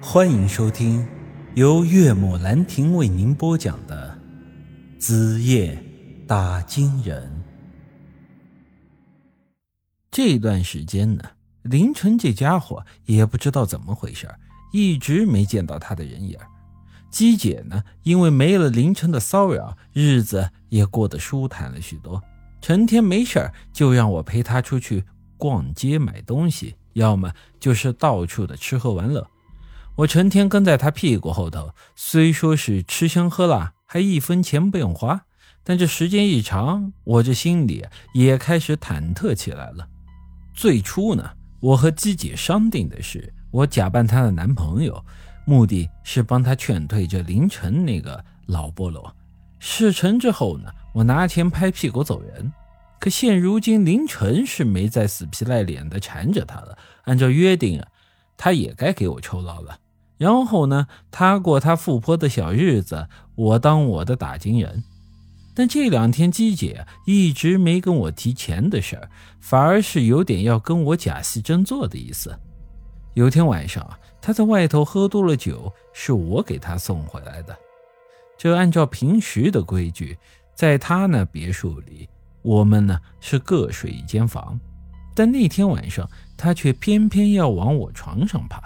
欢迎收听由岳母兰亭为您播讲的《子夜打金人》。这段时间呢，凌晨这家伙也不知道怎么回事，一直没见到他的人影。姬姐呢，因为没了凌晨的骚扰，日子也过得舒坦了许多。成天没事就让我陪她出去逛街买东西，要么就是到处的吃喝玩乐。我成天跟在他屁股后头，虽说是吃香喝辣，还一分钱不用花，但这时间一长，我这心里也开始忐忑起来了。最初呢，我和姬姐商定的是，我假扮她的男朋友，目的是帮她劝退这凌晨那个老菠萝。事成之后呢，我拿钱拍屁股走人。可现如今，凌晨是没再死皮赖脸的缠着他了，按照约定啊，他也该给我酬劳了。然后呢，他过他富婆的小日子，我当我的打金人。但这两天姬姐一直没跟我提钱的事儿，反而是有点要跟我假戏真做的意思。有天晚上啊，他在外头喝多了酒，是我给他送回来的。这按照平时的规矩，在他那别墅里，我们呢是各睡一间房，但那天晚上他却偏偏要往我床上爬。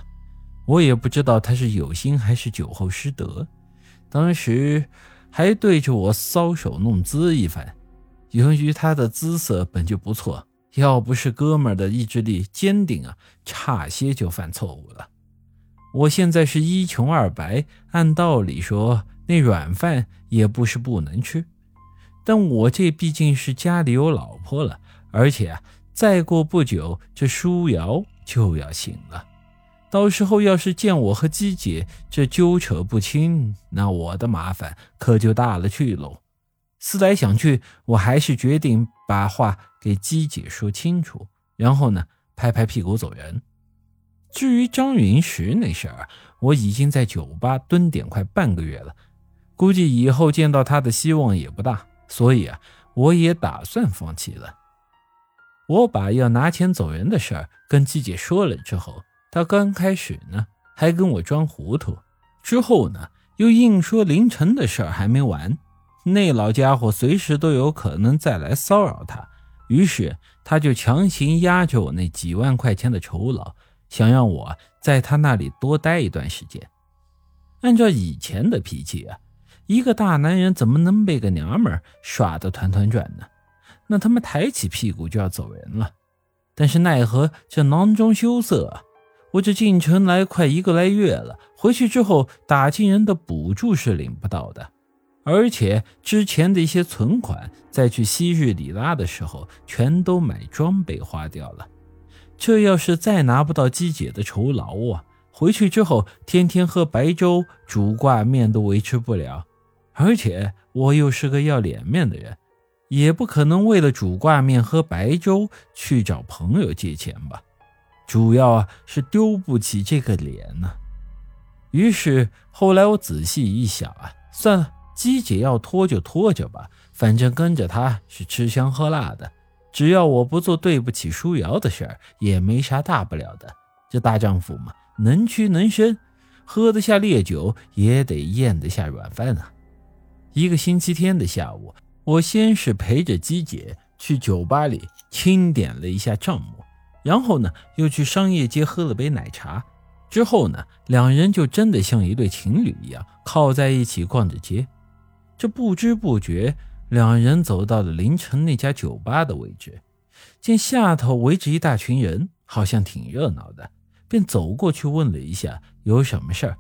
我也不知道他是有心还是酒后失德，当时还对着我搔首弄姿一番。由于他的姿色本就不错，要不是哥们儿的意志力坚定啊，差些就犯错误了。我现在是一穷二白，按道理说那软饭也不是不能吃，但我这毕竟是家里有老婆了，而且啊，再过不久这舒瑶就要醒了。到时候要是见我和姬姐这纠扯不清，那我的麻烦可就大了去喽。思来想去，我还是决定把话给姬姐说清楚，然后呢，拍拍屁股走人。至于张云石那事儿，我已经在酒吧蹲点快半个月了，估计以后见到他的希望也不大，所以啊，我也打算放弃了。我把要拿钱走人的事儿跟姬姐说了之后。他刚开始呢，还跟我装糊涂，之后呢，又硬说凌晨的事儿还没完，那老家伙随时都有可能再来骚扰他，于是他就强行压着我那几万块钱的酬劳，想让我在他那里多待一段时间。按照以前的脾气啊，一个大男人怎么能被个娘们耍得团团转呢？那他妈抬起屁股就要走人了。但是奈何这囊中羞涩！我这进城来快一个来月了，回去之后打金人的补助是领不到的，而且之前的一些存款，在去昔日里拉的时候，全都买装备花掉了。这要是再拿不到姬姐的酬劳啊，回去之后天天喝白粥煮挂面都维持不了。而且我又是个要脸面的人，也不可能为了煮挂面喝白粥去找朋友借钱吧。主要啊是丢不起这个脸呢，于是后来我仔细一想啊，算了，姬姐要拖就拖着吧，反正跟着她是吃香喝辣的，只要我不做对不起舒瑶的事儿，也没啥大不了的。这大丈夫嘛，能屈能伸，喝得下烈酒，也得咽得下软饭啊。一个星期天的下午，我先是陪着姬姐去酒吧里清点了一下账目。然后呢，又去商业街喝了杯奶茶，之后呢，两人就真的像一对情侣一样靠在一起逛着街。这不知不觉，两人走到了凌晨那家酒吧的位置，见下头围着一大群人，好像挺热闹的，便走过去问了一下有什么事儿。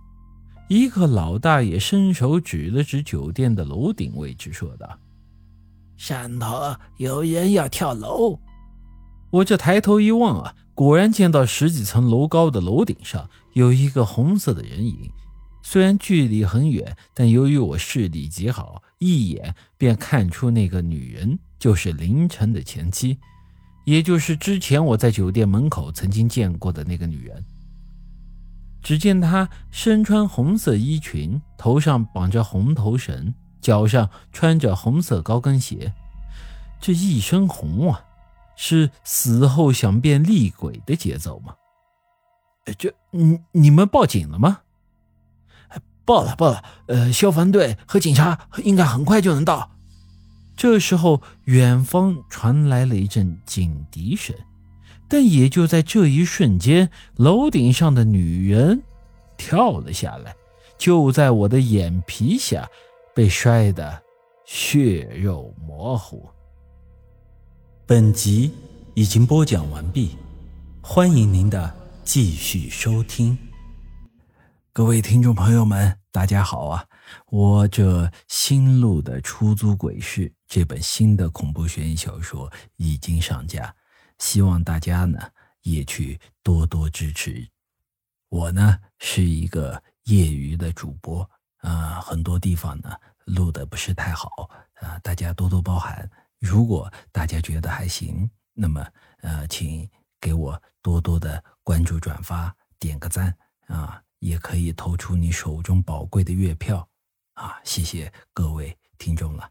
一个老大爷伸手指了指酒店的楼顶位置，说道：“上头有人要跳楼。”我这抬头一望啊，果然见到十几层楼高的楼顶上有一个红色的人影。虽然距离很远，但由于我视力极好，一眼便看出那个女人就是凌晨的前妻，也就是之前我在酒店门口曾经见过的那个女人。只见她身穿红色衣裙，头上绑着红头绳，脚上穿着红色高跟鞋，这一身红啊！是死后想变厉鬼的节奏吗？这，你你们报警了吗？报了，报了。呃，消防队和警察应该很快就能到。这时候，远方传来了一阵警笛声，但也就在这一瞬间，楼顶上的女人跳了下来，就在我的眼皮下被摔得血肉模糊。本集已经播讲完毕，欢迎您的继续收听。各位听众朋友们，大家好啊！我这新录的《出租鬼市》这本新的恐怖悬疑小说已经上架，希望大家呢也去多多支持。我呢是一个业余的主播啊，很多地方呢录的不是太好啊，大家多多包涵。如果大家觉得还行，那么呃，请给我多多的关注、转发、点个赞啊！也可以投出你手中宝贵的月票，啊，谢谢各位听众了。